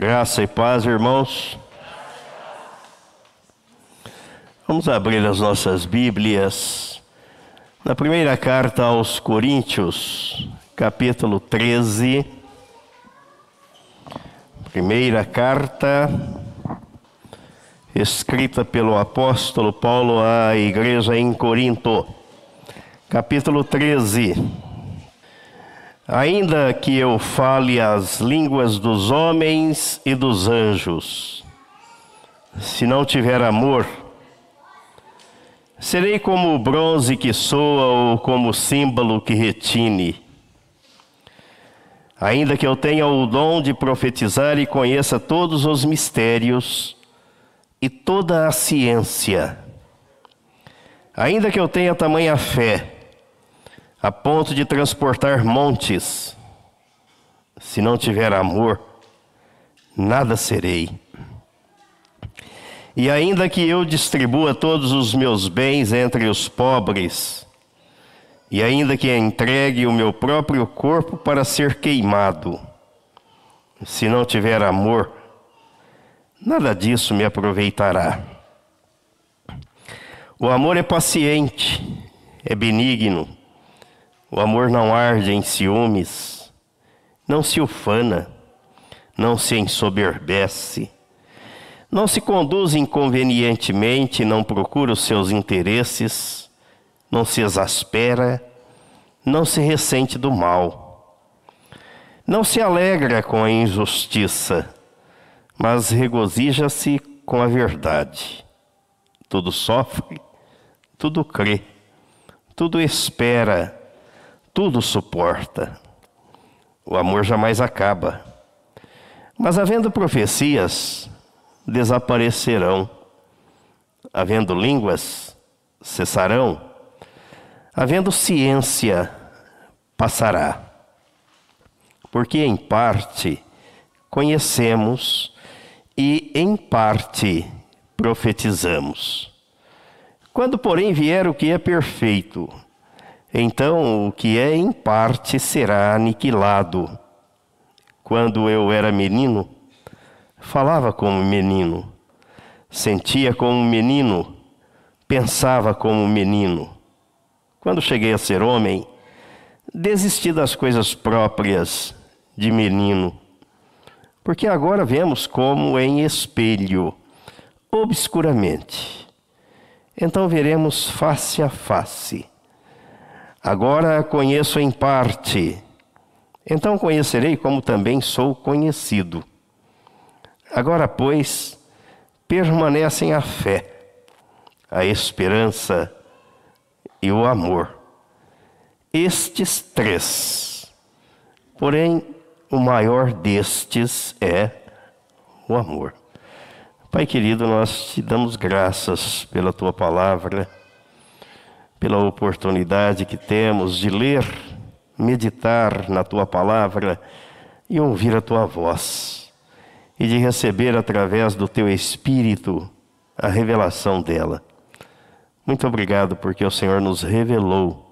Graça e paz, irmãos. Vamos abrir as nossas Bíblias na primeira carta aos Coríntios, capítulo 13. Primeira carta escrita pelo apóstolo Paulo à igreja em Corinto, capítulo 13. Ainda que eu fale as línguas dos homens e dos anjos, se não tiver amor, serei como o bronze que soa ou como o símbolo que retine. Ainda que eu tenha o dom de profetizar e conheça todos os mistérios e toda a ciência, ainda que eu tenha tamanha fé, a ponto de transportar montes. Se não tiver amor, nada serei. E ainda que eu distribua todos os meus bens entre os pobres, e ainda que entregue o meu próprio corpo para ser queimado, se não tiver amor, nada disso me aproveitará. O amor é paciente, é benigno, o amor não arde em ciúmes, não se ufana, não se ensoberbece, não se conduz inconvenientemente, não procura os seus interesses, não se exaspera, não se ressente do mal, não se alegra com a injustiça, mas regozija-se com a verdade. Tudo sofre, tudo crê, tudo espera tudo suporta. O amor jamais acaba. Mas havendo profecias, desaparecerão. Havendo línguas, cessarão. Havendo ciência, passará. Porque em parte conhecemos e em parte profetizamos. Quando, porém, vier o que é perfeito, então o que é em parte será aniquilado. Quando eu era menino, falava como menino, sentia como menino, pensava como menino. Quando cheguei a ser homem, desisti das coisas próprias de menino, porque agora vemos como em espelho, obscuramente. Então veremos face a face. Agora conheço em parte, então conhecerei como também sou conhecido. Agora, pois, permanecem a fé, a esperança e o amor. Estes três. Porém, o maior destes é o amor. Pai querido, nós te damos graças pela tua palavra pela oportunidade que temos de ler, meditar na tua palavra e ouvir a tua voz, e de receber através do teu espírito a revelação dela. Muito obrigado porque o Senhor nos revelou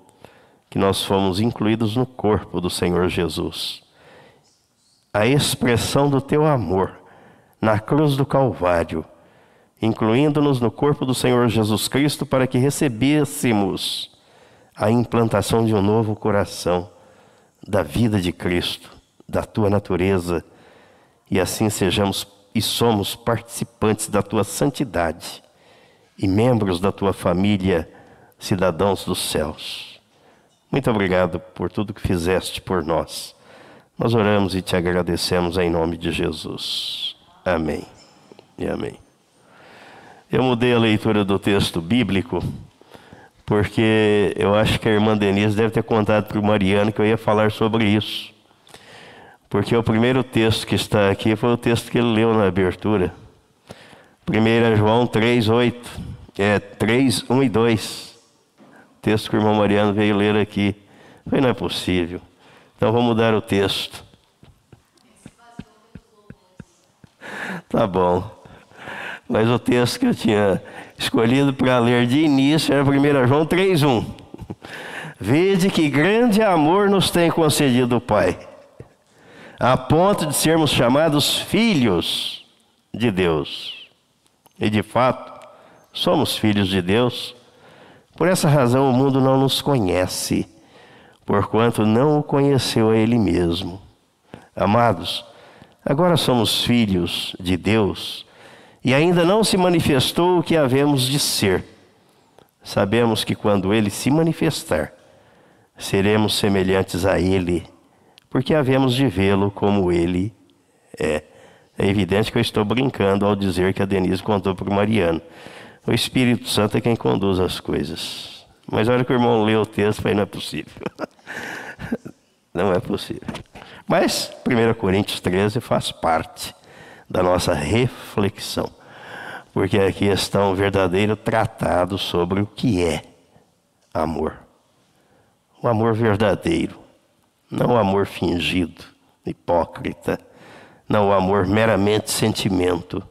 que nós fomos incluídos no corpo do Senhor Jesus. A expressão do teu amor na cruz do Calvário incluindo-nos no corpo do Senhor Jesus Cristo, para que recebêssemos a implantação de um novo coração, da vida de Cristo, da tua natureza, e assim sejamos e somos participantes da tua santidade e membros da tua família, cidadãos dos céus. Muito obrigado por tudo que fizeste por nós. Nós oramos e te agradecemos em nome de Jesus. Amém e amém. Eu mudei a leitura do texto bíblico, porque eu acho que a irmã Denise deve ter contado para o Mariano que eu ia falar sobre isso. Porque o primeiro texto que está aqui foi o texto que ele leu na abertura. 1 João 3, 8. É 3, 1 e 2. Texto que o irmão Mariano veio ler aqui. Falei, não é possível. Então vamos mudar o texto. Tá bom. Mas o texto que eu tinha escolhido para ler de início era 1 João 3,1. Vede que grande amor nos tem concedido o Pai, a ponto de sermos chamados filhos de Deus. E de fato, somos filhos de Deus. Por essa razão, o mundo não nos conhece, porquanto não o conheceu a Ele mesmo. Amados, agora somos filhos de Deus e ainda não se manifestou o que havemos de ser. Sabemos que quando Ele se manifestar, seremos semelhantes a Ele, porque havemos de vê-lo como Ele é. É evidente que eu estou brincando ao dizer que a Denise contou para o Mariano. O Espírito Santo é quem conduz as coisas. Mas olha que o irmão leu o texto e falei, não é possível. não é possível. Mas 1 Coríntios 13 faz parte da nossa reflexão. Porque aqui está um verdadeiro tratado sobre o que é amor. O amor verdadeiro, não o amor fingido, hipócrita, não o amor meramente sentimento,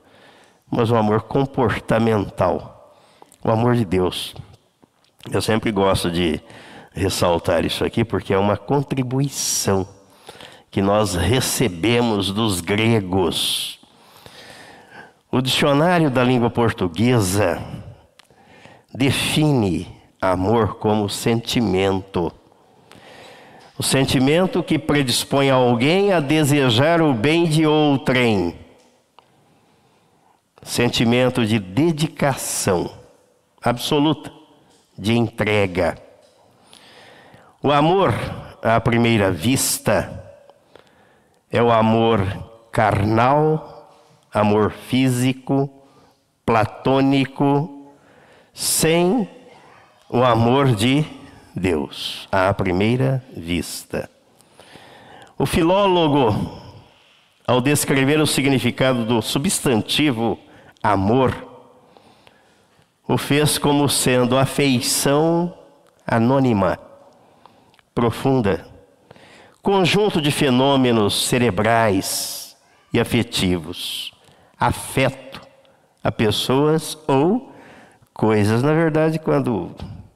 mas o amor comportamental, o amor de Deus. Eu sempre gosto de ressaltar isso aqui porque é uma contribuição que nós recebemos dos gregos. O dicionário da língua portuguesa define amor como sentimento. O sentimento que predispõe alguém a desejar o bem de outrem. Sentimento de dedicação absoluta, de entrega. O amor à primeira vista é o amor carnal, amor físico, platônico, sem o amor de Deus, à primeira vista. O filólogo, ao descrever o significado do substantivo amor, o fez como sendo afeição anônima, profunda, conjunto de fenômenos cerebrais e afetivos, afeto a pessoas ou coisas. Na verdade, quando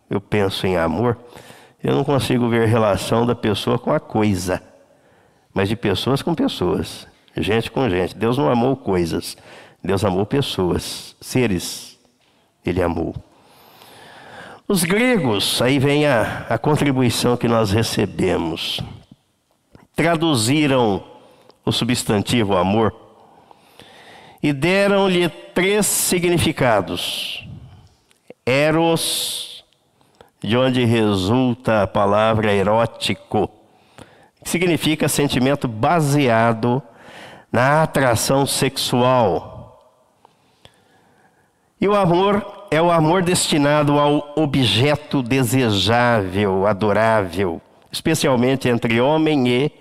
eu penso em amor, eu não consigo ver relação da pessoa com a coisa, mas de pessoas com pessoas, gente com gente. Deus não amou coisas, Deus amou pessoas, seres, Ele amou. Os gregos, aí vem a, a contribuição que nós recebemos, traduziram o substantivo amor e deram-lhe três significados: eros, de onde resulta a palavra erótico, que significa sentimento baseado na atração sexual. E o amor é o amor destinado ao objeto desejável, adorável, especialmente entre homem e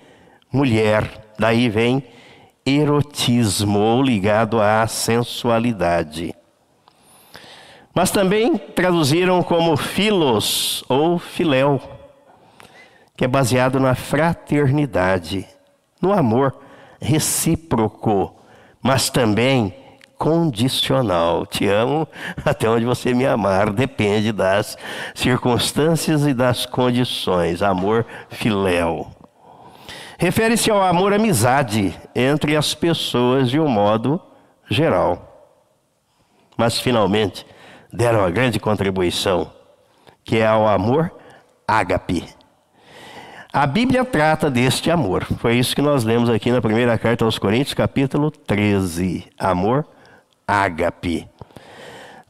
mulher. Daí vem erotismo, ou ligado à sensualidade. Mas também traduziram como filos ou filéu, que é baseado na fraternidade, no amor recíproco, mas também condicional. Te amo até onde você me amar, depende das circunstâncias e das condições. Amor filéu. Refere-se ao amor amizade entre as pessoas de um modo geral. Mas finalmente, deram uma grande contribuição, que é ao amor ágape. A Bíblia trata deste amor. Foi isso que nós lemos aqui na primeira carta aos Coríntios, capítulo 13. Amor ágape.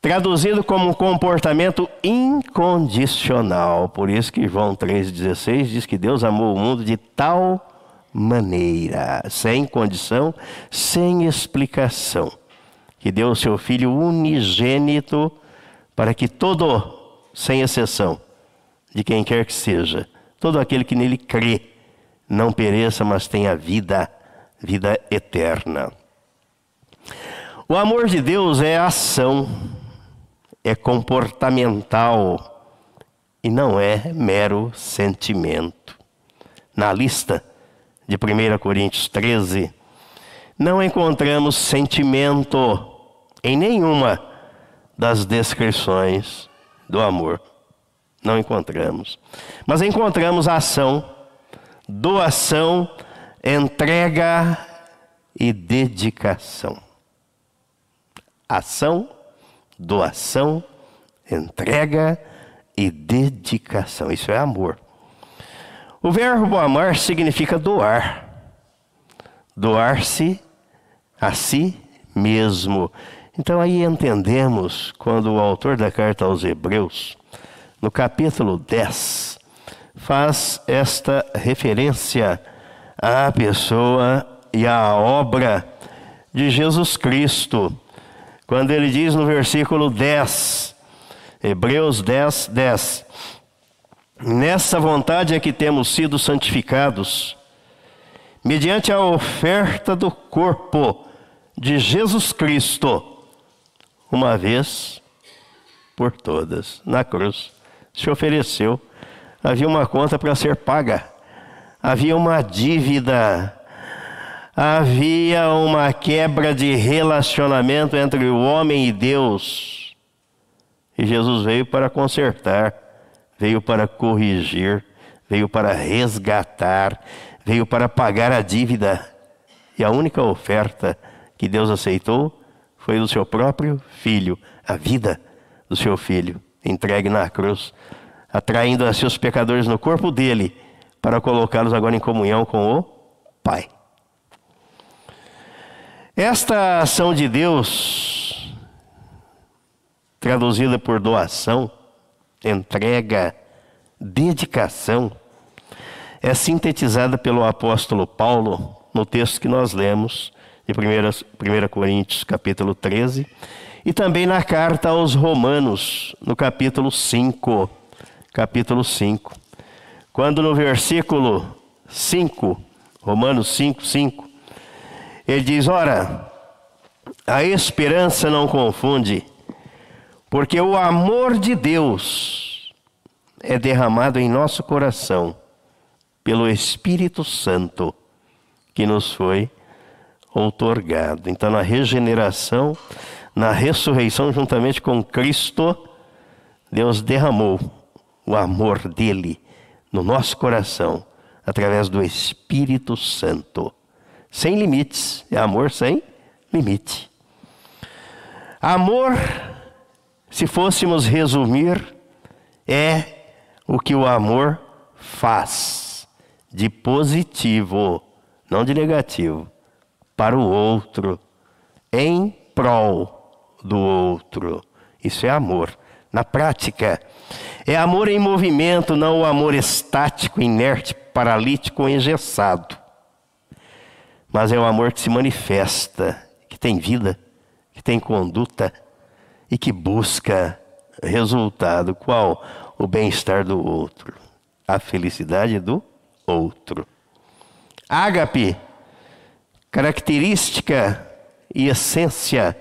Traduzido como um comportamento incondicional. Por isso que João 3,16 diz que Deus amou o mundo de tal maneira, sem condição, sem explicação, que deu o seu Filho unigênito para que todo, sem exceção, de quem quer que seja, todo aquele que nele crê, não pereça, mas tenha vida, vida eterna. O amor de Deus é ação, é comportamental e não é mero sentimento. Na lista de 1 Coríntios 13, não encontramos sentimento em nenhuma das descrições do amor. Não encontramos. Mas encontramos ação, doação, entrega e dedicação. Ação, doação, entrega e dedicação. Isso é amor. O verbo amar significa doar. Doar-se a si mesmo. Então aí entendemos quando o autor da carta aos Hebreus, no capítulo 10, faz esta referência à pessoa e à obra de Jesus Cristo. Quando ele diz no versículo 10, Hebreus 10, 10: Nessa vontade é que temos sido santificados, mediante a oferta do corpo de Jesus Cristo, uma vez por todas, na cruz, se ofereceu. Havia uma conta para ser paga, havia uma dívida, havia uma quebra de relacionamento entre o homem e Deus. E Jesus veio para consertar, veio para corrigir, veio para resgatar, veio para pagar a dívida. E a única oferta que Deus aceitou foi do seu próprio filho, a vida do seu filho, entregue na cruz, atraindo a seus pecadores no corpo dele, para colocá-los agora em comunhão com o Pai. Esta ação de Deus, traduzida por doação, entrega, dedicação, é sintetizada pelo apóstolo Paulo no texto que nós lemos de 1, 1 Coríntios, capítulo 13, e também na carta aos Romanos, no capítulo 5. Capítulo 5. Quando no versículo 5, Romanos 5, 5, ele diz: Ora, a esperança não confunde, porque o amor de Deus é derramado em nosso coração pelo Espírito Santo que nos foi outorgado. Então, na regeneração, na ressurreição, juntamente com Cristo, Deus derramou o amor dele no nosso coração, através do Espírito Santo. Sem limites, é amor sem limite. Amor, se fôssemos resumir, é o que o amor faz de positivo, não de negativo para o outro, em prol do outro. Isso é amor. Na prática, é amor em movimento, não o amor estático, inerte, paralítico engessado. Mas é o amor que se manifesta, que tem vida, que tem conduta e que busca resultado. Qual? O bem-estar do outro, a felicidade do outro. Ágape característica e essência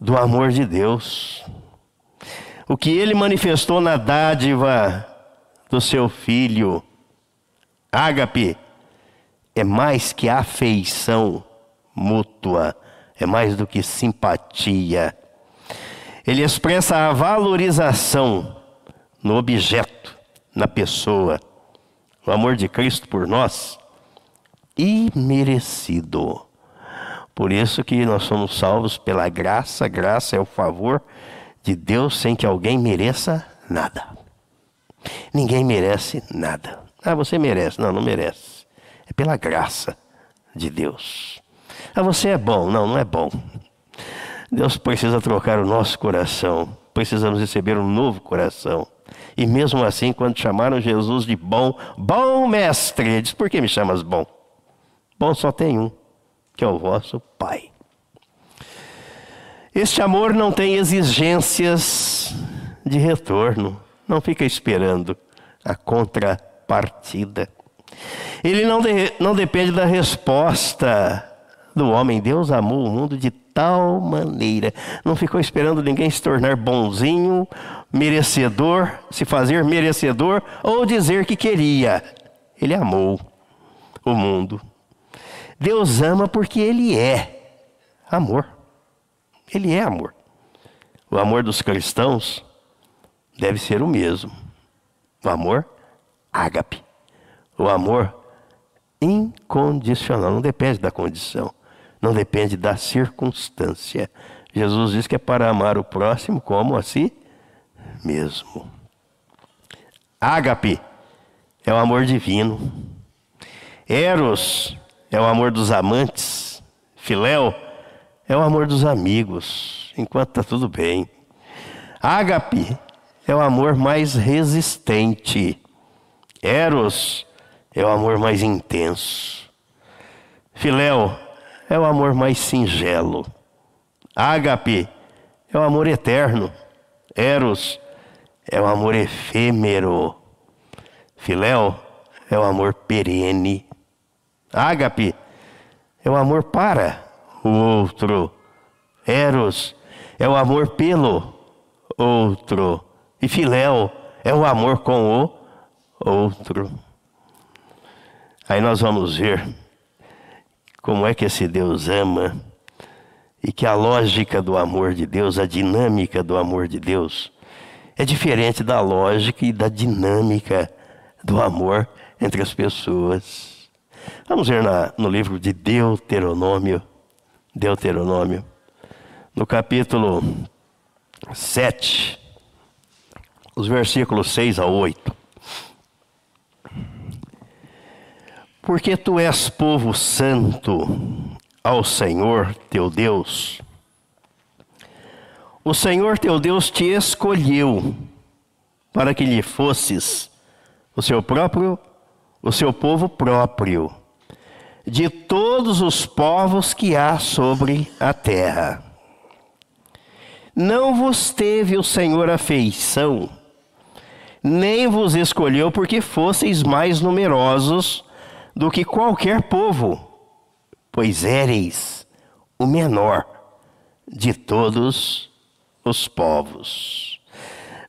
do amor de Deus. O que ele manifestou na dádiva do seu filho, ágape, é mais que afeição mútua, é mais do que simpatia. Ele expressa a valorização no objeto, na pessoa. O amor de Cristo por nós imerecido. Por isso que nós somos salvos pela graça, graça é o favor de Deus sem que alguém mereça nada. Ninguém merece nada. Ah, você merece. Não, não merece. É pela graça de Deus. Ah, você é bom. Não, não é bom. Deus precisa trocar o nosso coração. Precisamos receber um novo coração. E mesmo assim, quando chamaram Jesus de bom, bom mestre, ele diz: Por que me chamas bom? Bom só tem um, que é o vosso Pai. Este amor não tem exigências de retorno, não fica esperando a contrapartida. Ele não, de, não depende da resposta do homem. Deus amou o mundo de tal maneira, não ficou esperando ninguém se tornar bonzinho, merecedor, se fazer merecedor ou dizer que queria. Ele amou o mundo Deus ama porque Ele é amor. Ele é amor. O amor dos cristãos deve ser o mesmo. O amor ágape. O amor incondicional, não depende da condição, não depende da circunstância. Jesus diz que é para amar o próximo como a si mesmo. Ágape é o amor divino. Eros é o amor dos amantes. Filéu é o amor dos amigos, enquanto está tudo bem. Ágape é o amor mais resistente. Eros é o amor mais intenso. Filéu é o amor mais singelo. Ágape é o amor eterno. Eros é o amor efêmero. Filéu é o amor perene. Ágape é o amor para o outro. Eros é o amor pelo outro. E filéu é o amor com o outro. Aí nós vamos ver como é que esse Deus ama e que a lógica do amor de Deus, a dinâmica do amor de Deus, é diferente da lógica e da dinâmica do amor entre as pessoas. Vamos ver na, no livro de Deuteronômio, Deuteronômio, no capítulo 7, os versículos 6 a 8. Porque tu és povo santo ao Senhor teu Deus. O Senhor teu Deus te escolheu para que lhe fosses o seu próprio, o seu povo próprio, de todos os povos que há sobre a terra. Não vos teve o Senhor afeição, nem vos escolheu porque fosseis mais numerosos do que qualquer povo, pois éreis o menor de todos os povos.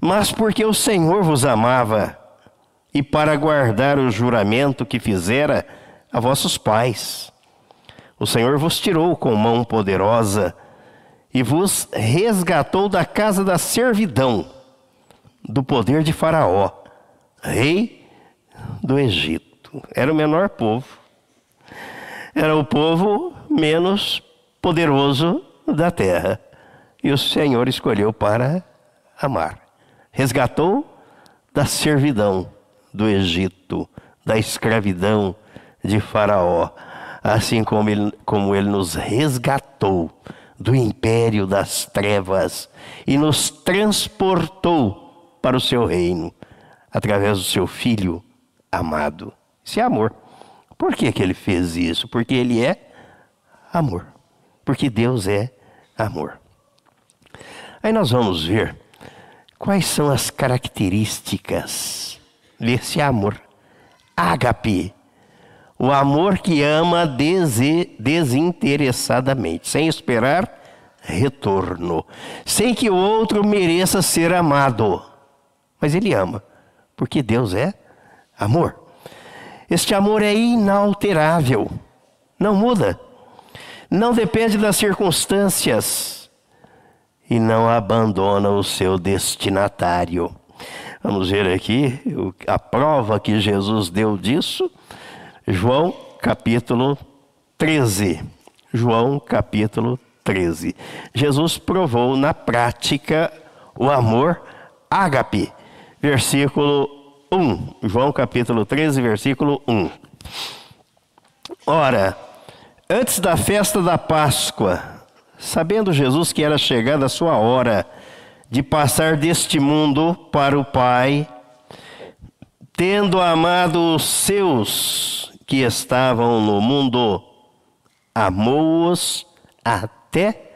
Mas porque o Senhor vos amava, e para guardar o juramento que fizera a vossos pais, o Senhor vos tirou com mão poderosa e vos resgatou da casa da servidão, do poder de Faraó, rei do Egito. Era o menor povo. Era o povo menos poderoso da terra. E o Senhor escolheu para amar. Resgatou da servidão do Egito, da escravidão de Faraó, assim como ele, como ele nos resgatou do império das trevas e nos transportou para o seu reino através do seu filho amado. Isso é amor. Por que, que ele fez isso? Porque ele é amor. Porque Deus é amor. Aí nós vamos ver quais são as características desse amor. Ágape, o amor que ama desinteressadamente, sem esperar retorno, sem que o outro mereça ser amado. Mas ele ama, porque Deus é amor. Este amor é inalterável, não muda, não depende das circunstâncias e não abandona o seu destinatário. Vamos ver aqui a prova que Jesus deu disso. João capítulo 13. João capítulo 13. Jesus provou na prática o amor ágape. Versículo 1. João capítulo 13, versículo 1. Ora, antes da festa da Páscoa, sabendo Jesus que era chegada a sua hora de passar deste mundo para o Pai, tendo amado os seus que estavam no mundo, amou-os até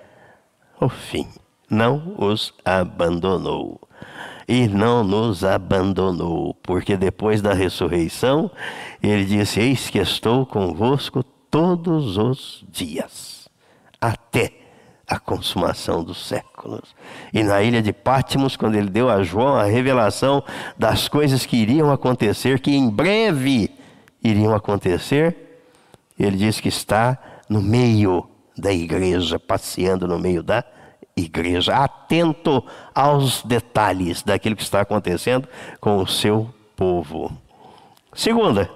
o fim. Não os abandonou e não nos abandonou, porque depois da ressurreição, ele disse: Eis que estou convosco todos os dias, até a consumação dos séculos. E na ilha de Pátimos, quando ele deu a João a revelação das coisas que iriam acontecer, que em breve iriam acontecer, ele disse que está no meio da igreja, passeando no meio da igreja igreja, atento aos detalhes daquilo que está acontecendo com o seu povo. Segunda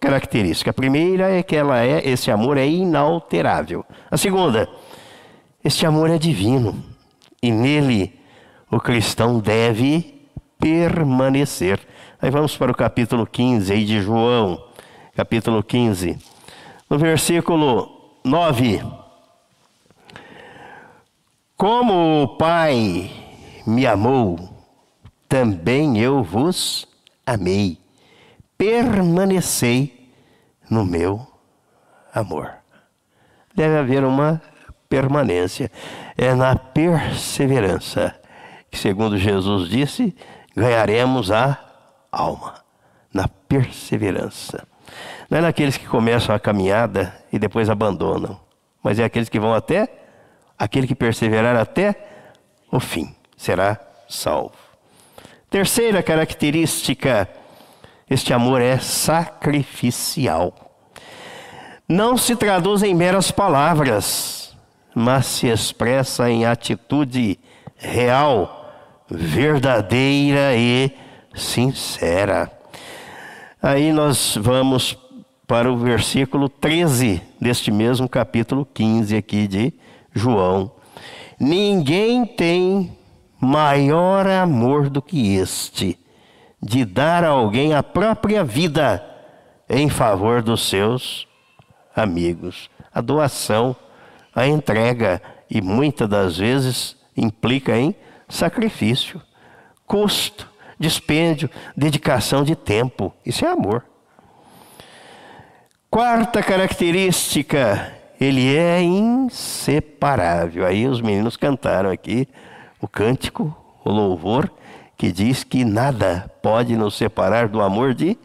característica. A primeira é que ela é, esse amor é inalterável. A segunda, este amor é divino e nele o cristão deve permanecer. Aí vamos para o capítulo 15 aí de João, capítulo 15. No versículo 9. Como o Pai me amou, também eu vos amei. Permanecei no meu amor. Deve haver uma permanência. É na perseverança que, segundo Jesus disse, ganharemos a alma. Na perseverança. Não é naqueles que começam a caminhada e depois abandonam, mas é aqueles que vão até, aquele que perseverar até o fim, será salvo. Terceira característica, este amor é sacrificial. Não se traduz em meras palavras, mas se expressa em atitude real, verdadeira e sincera. Aí nós vamos para o versículo 13 deste mesmo capítulo 15 aqui de João. Ninguém tem maior amor do que este, de dar a alguém a própria vida em favor dos seus amigos. A doação, a entrega, e muitas das vezes implica em sacrifício, custo, dispêndio, dedicação de tempo. Isso é amor. Quarta característica, ele é inseparável. Aí os meninos cantaram aqui o cântico, o louvor, que diz que nada pode nos separar do amor de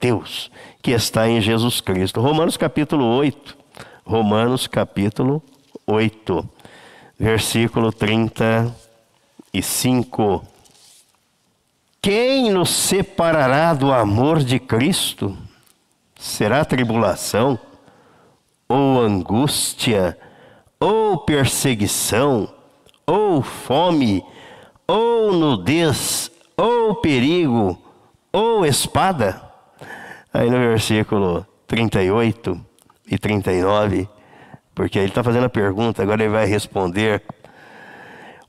Deus, que está em Jesus Cristo. Romanos capítulo 8. Romanos capítulo 8, versículo 35. Quem nos separará do amor de Cristo? Será tribulação, ou angústia, ou perseguição, ou fome, ou nudez, ou perigo, ou espada? Aí no versículo 38 e 39, porque ele está fazendo a pergunta, agora ele vai responder.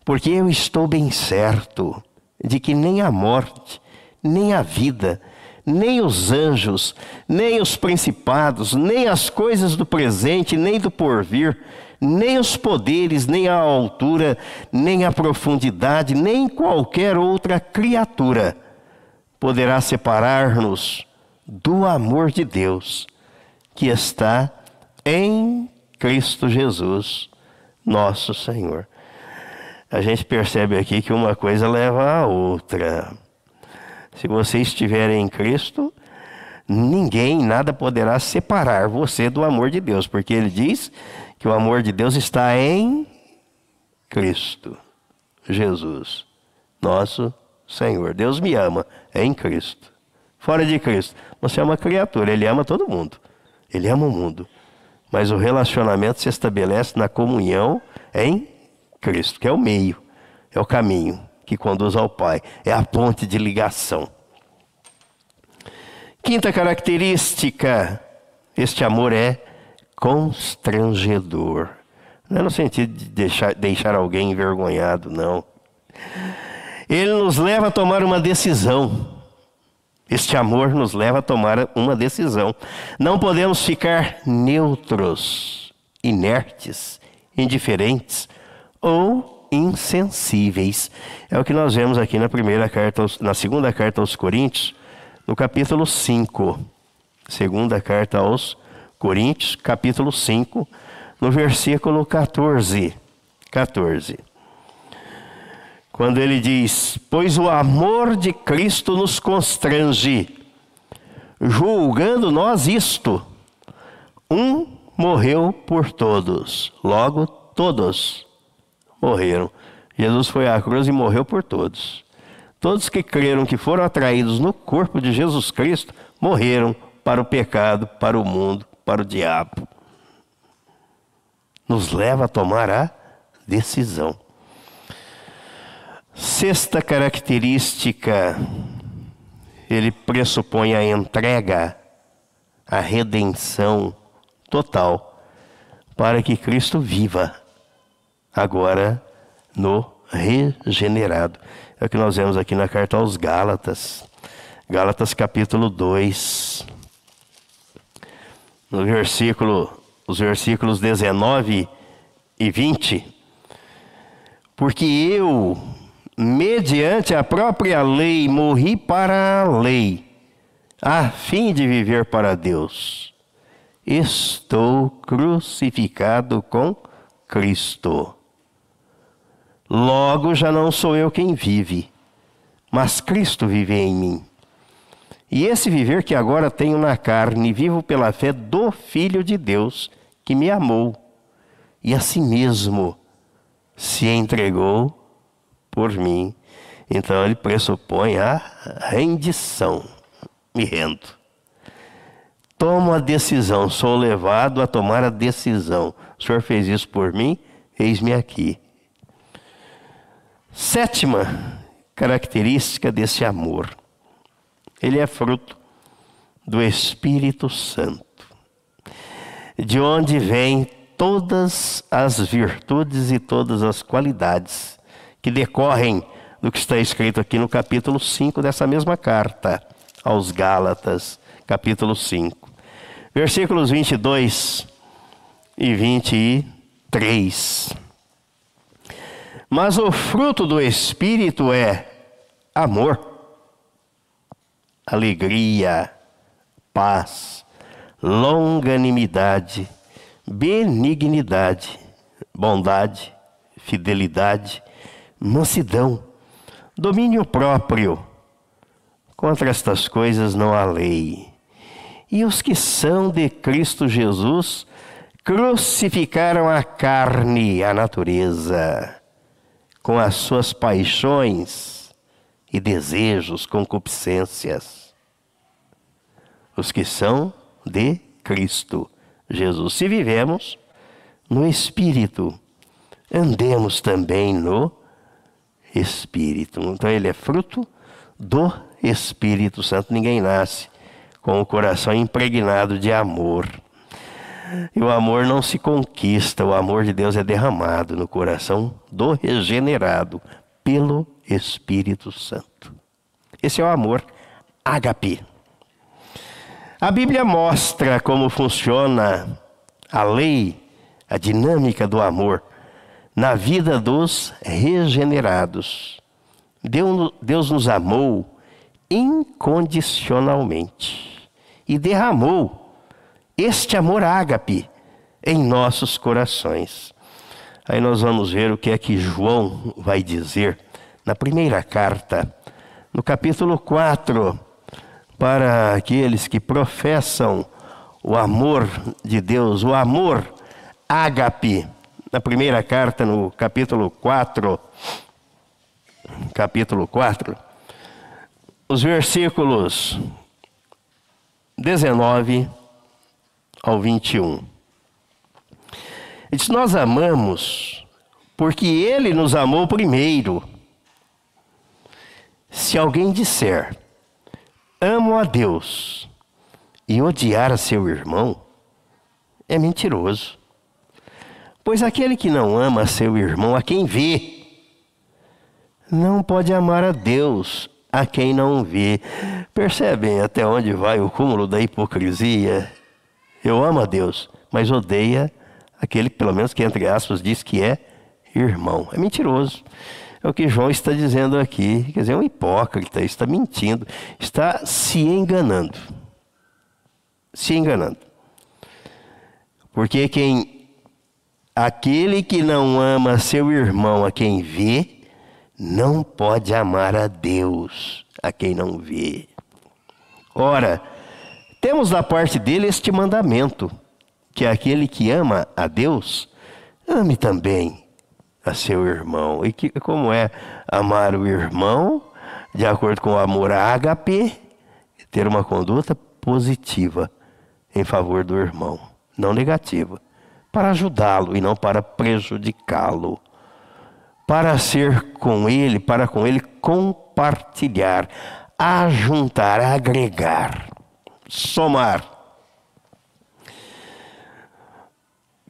Porque eu estou bem certo de que nem a morte, nem a vida, nem os anjos, nem os principados, nem as coisas do presente, nem do porvir, nem os poderes, nem a altura, nem a profundidade, nem qualquer outra criatura poderá separar-nos do amor de Deus que está em Cristo Jesus, nosso Senhor a gente percebe aqui que uma coisa leva a outra. Se você estiver em Cristo, ninguém, nada poderá separar você do amor de Deus, porque ele diz que o amor de Deus está em Cristo, Jesus, nosso Senhor. Deus me ama em Cristo. Fora de Cristo, você é uma criatura, ele ama todo mundo. Ele ama o mundo. Mas o relacionamento se estabelece na comunhão em Cristo, que é o meio, é o caminho que conduz ao Pai, é a ponte de ligação. Quinta característica, este amor é constrangedor. Não é no sentido de deixar, deixar alguém envergonhado, não. Ele nos leva a tomar uma decisão. Este amor nos leva a tomar uma decisão. Não podemos ficar neutros, inertes, indiferentes ou insensíveis. É o que nós vemos aqui na primeira carta, na segunda carta aos Coríntios, no capítulo 5. Segunda carta aos Coríntios, capítulo 5, no versículo 14. 14. Quando ele diz: Pois o amor de Cristo nos constrange, julgando nós isto: um morreu por todos, logo todos morreram. Jesus foi à cruz e morreu por todos. Todos que creram que foram atraídos no corpo de Jesus Cristo morreram para o pecado, para o mundo, para o diabo. Nos leva a tomar a decisão. Sexta característica, ele pressupõe a entrega, a redenção total, para que Cristo viva agora no regenerado. É o que nós vemos aqui na carta aos Gálatas. Gálatas capítulo 2. No versículo, os versículos 19 e 20. Porque eu, mediante a própria lei, morri para a lei, a fim de viver para Deus. Estou crucificado com Cristo. Logo já não sou eu quem vive, mas Cristo vive em mim. E esse viver que agora tenho na carne, vivo pela fé do Filho de Deus, que me amou e a si mesmo se entregou por mim. Então ele pressupõe a rendição. Me rendo. Tomo a decisão, sou levado a tomar a decisão. O Senhor fez isso por mim, eis-me aqui. Sétima característica desse amor. Ele é fruto do Espírito Santo, de onde vêm todas as virtudes e todas as qualidades que decorrem do que está escrito aqui no capítulo 5 dessa mesma carta aos Gálatas, capítulo 5. Versículos 22 e 23. Mas o fruto do Espírito é amor, alegria, paz, longanimidade, benignidade, bondade, fidelidade, mansidão, domínio próprio. Contra estas coisas não há lei. E os que são de Cristo Jesus crucificaram a carne, a natureza com as suas paixões e desejos, concupiscências. Os que são de Cristo Jesus. Se vivemos no Espírito, andemos também no Espírito. Então ele é fruto do Espírito Santo. Ninguém nasce com o coração impregnado de amor. E o amor não se conquista, o amor de Deus é derramado no coração do regenerado pelo Espírito Santo. Esse é o amor ágape. A Bíblia mostra como funciona a lei, a dinâmica do amor na vida dos regenerados. Deus nos amou incondicionalmente e derramou este amor ágape em nossos corações. Aí nós vamos ver o que é que João vai dizer na primeira carta, no capítulo 4, para aqueles que professam o amor de Deus, o amor ágape. Na primeira carta, no capítulo 4, capítulo 4, os versículos 19 ao 21. Ele diz: Nós amamos porque Ele nos amou primeiro. Se alguém disser, amo a Deus, e odiar a seu irmão, é mentiroso. Pois aquele que não ama seu irmão, a quem vê, não pode amar a Deus, a quem não vê. Percebem até onde vai o cúmulo da hipocrisia? Eu amo a Deus, mas odeia aquele, pelo menos que entre aspas, diz que é irmão. É mentiroso. É o que João está dizendo aqui. Quer dizer, é um hipócrita, está mentindo, está se enganando. Se enganando. Porque quem aquele que não ama seu irmão a quem vê, não pode amar a Deus a quem não vê. Ora, temos da parte dele este mandamento: que aquele que ama a Deus, ame também a seu irmão. E que, como é amar o irmão, de acordo com o amor ágape, ter uma conduta positiva em favor do irmão, não negativa, para ajudá-lo e não para prejudicá-lo. Para ser com ele, para com ele compartilhar, ajuntar, agregar somar.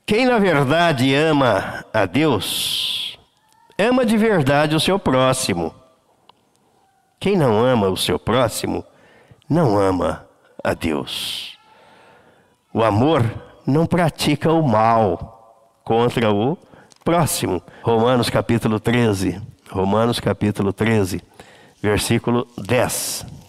Quem na verdade ama a Deus, ama de verdade o seu próximo. Quem não ama o seu próximo, não ama a Deus. O amor não pratica o mal contra o próximo. Romanos capítulo 13, Romanos capítulo 13, versículo 10.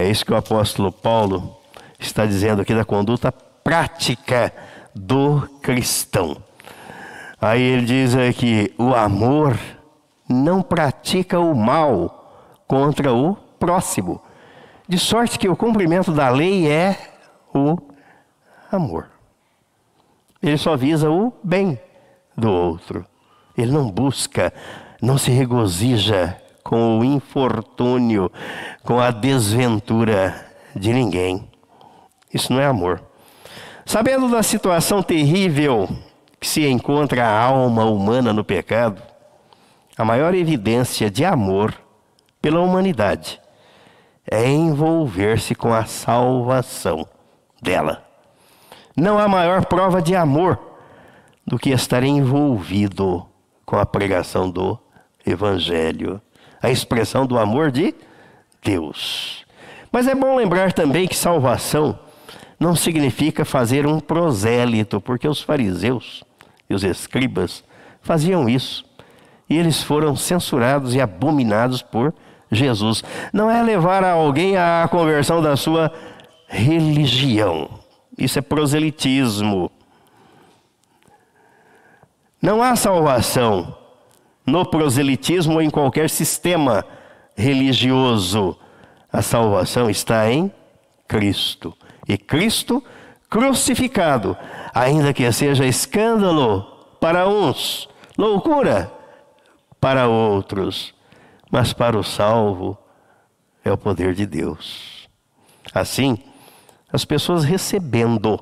É isso que o apóstolo Paulo está dizendo aqui da conduta prática do cristão. Aí ele diz que o amor não pratica o mal contra o próximo, de sorte que o cumprimento da lei é o amor. Ele só visa o bem do outro. Ele não busca, não se regozija com o infortúnio, com a desventura de ninguém. Isso não é amor. Sabendo da situação terrível que se encontra a alma humana no pecado, a maior evidência de amor pela humanidade é envolver-se com a salvação dela. Não há maior prova de amor do que estar envolvido com a pregação do Evangelho, a expressão do amor de Deus. Mas é bom lembrar também que salvação não significa fazer um prosélito, porque os fariseus e os escribas faziam isso. E eles foram censurados e abominados por Jesus. Não é levar alguém à conversão da sua religião. Isso é proselitismo. Não há salvação no proselitismo ou em qualquer sistema religioso. A salvação está em Cristo e Cristo crucificado, ainda que seja escândalo para uns, loucura para outros, mas para o salvo é o poder de Deus. Assim, as pessoas recebendo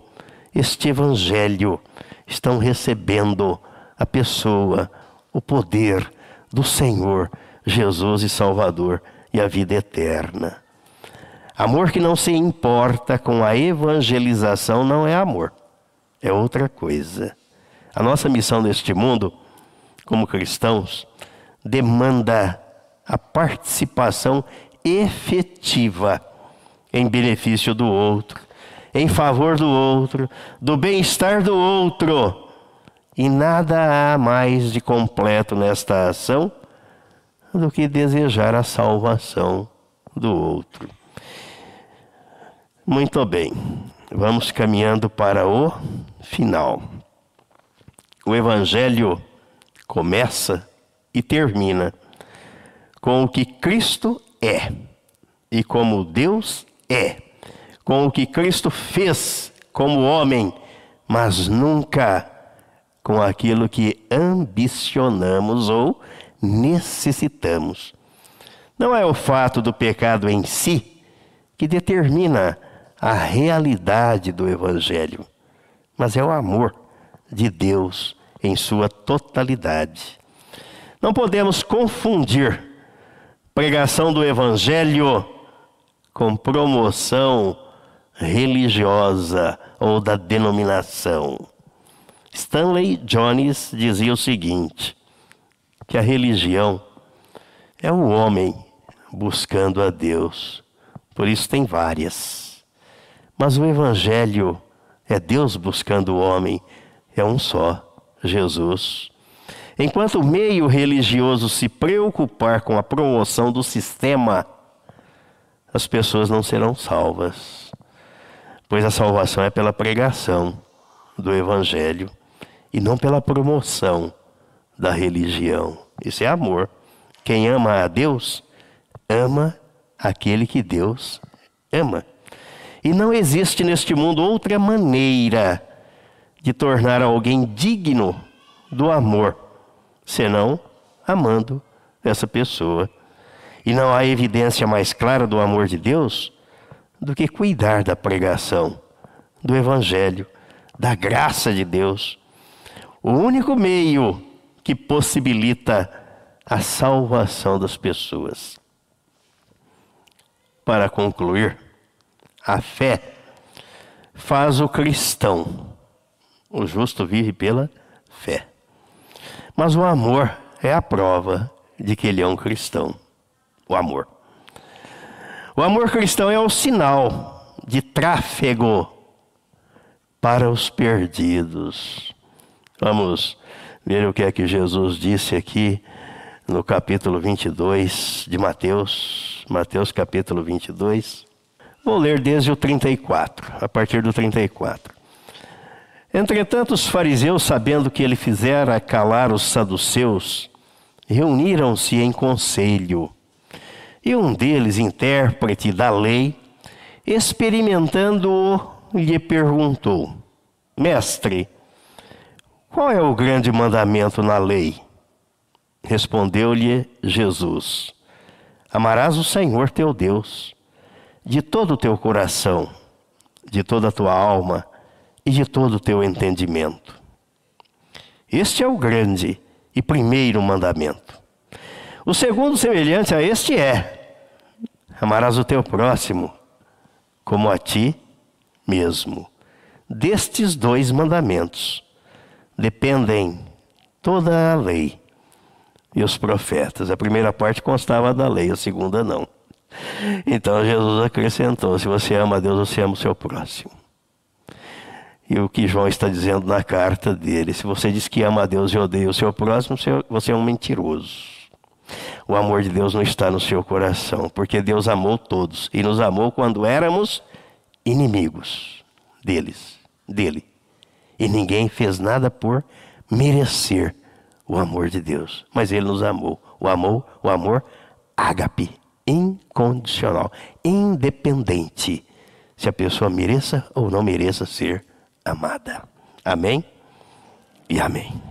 este evangelho estão recebendo a pessoa, o poder do Senhor Jesus e Salvador e a vida eterna. Amor que não se importa com a evangelização não é amor, é outra coisa. A nossa missão neste mundo, como cristãos, demanda a participação efetiva em benefício do outro, em favor do outro, do bem-estar do outro. E nada há mais de completo nesta ação do que desejar a salvação do outro. Muito bem, vamos caminhando para o final. O Evangelho começa e termina com o que Cristo é e como Deus é, com o que Cristo fez como homem, mas nunca com aquilo que ambicionamos ou necessitamos. Não é o fato do pecado em si que determina a realidade do Evangelho, mas é o amor de Deus em sua totalidade. Não podemos confundir pregação do Evangelho com promoção religiosa ou da denominação. Stanley Jones dizia o seguinte: que a religião é o homem buscando a Deus. Por isso tem várias. Mas o Evangelho é Deus buscando o homem, é um só, Jesus. Enquanto o meio religioso se preocupar com a promoção do sistema, as pessoas não serão salvas, pois a salvação é pela pregação do Evangelho e não pela promoção da religião. Isso é amor. Quem ama a Deus, ama aquele que Deus ama. E não existe neste mundo outra maneira de tornar alguém digno do amor, senão amando essa pessoa. E não há evidência mais clara do amor de Deus do que cuidar da pregação, do Evangelho, da graça de Deus. O único meio que possibilita a salvação das pessoas. Para concluir, a fé faz o cristão O justo vive pela fé. Mas o amor é a prova de que ele é um cristão. O amor. O amor cristão é o sinal de tráfego para os perdidos. Vamos ver o que é que Jesus disse aqui no capítulo 22 de Mateus, Mateus capítulo 22. Vou ler desde o 34, a partir do 34. Entretanto, os fariseus, sabendo que ele fizera calar os saduceus, reuniram-se em conselho. E um deles, intérprete da lei, experimentando-o, lhe perguntou: Mestre, qual é o grande mandamento na lei? Respondeu-lhe Jesus: Amarás o Senhor teu Deus de todo o teu coração, de toda a tua alma e de todo o teu entendimento. Este é o grande e primeiro mandamento. O segundo, semelhante a este, é: amarás o teu próximo como a ti mesmo. Destes dois mandamentos dependem toda a lei e os profetas. A primeira parte constava da lei, a segunda não. Então Jesus acrescentou: se você ama a Deus, você ama o seu próximo. E o que João está dizendo na carta dele: se você diz que ama a Deus e odeia o seu próximo, você é um mentiroso. O amor de Deus não está no seu coração, porque Deus amou todos e nos amou quando éramos inimigos deles, dele. E ninguém fez nada por merecer o amor de Deus, mas ele nos amou. O amor, o amor ágape, incondicional, independente se a pessoa mereça ou não mereça ser amada. Amém? E amém.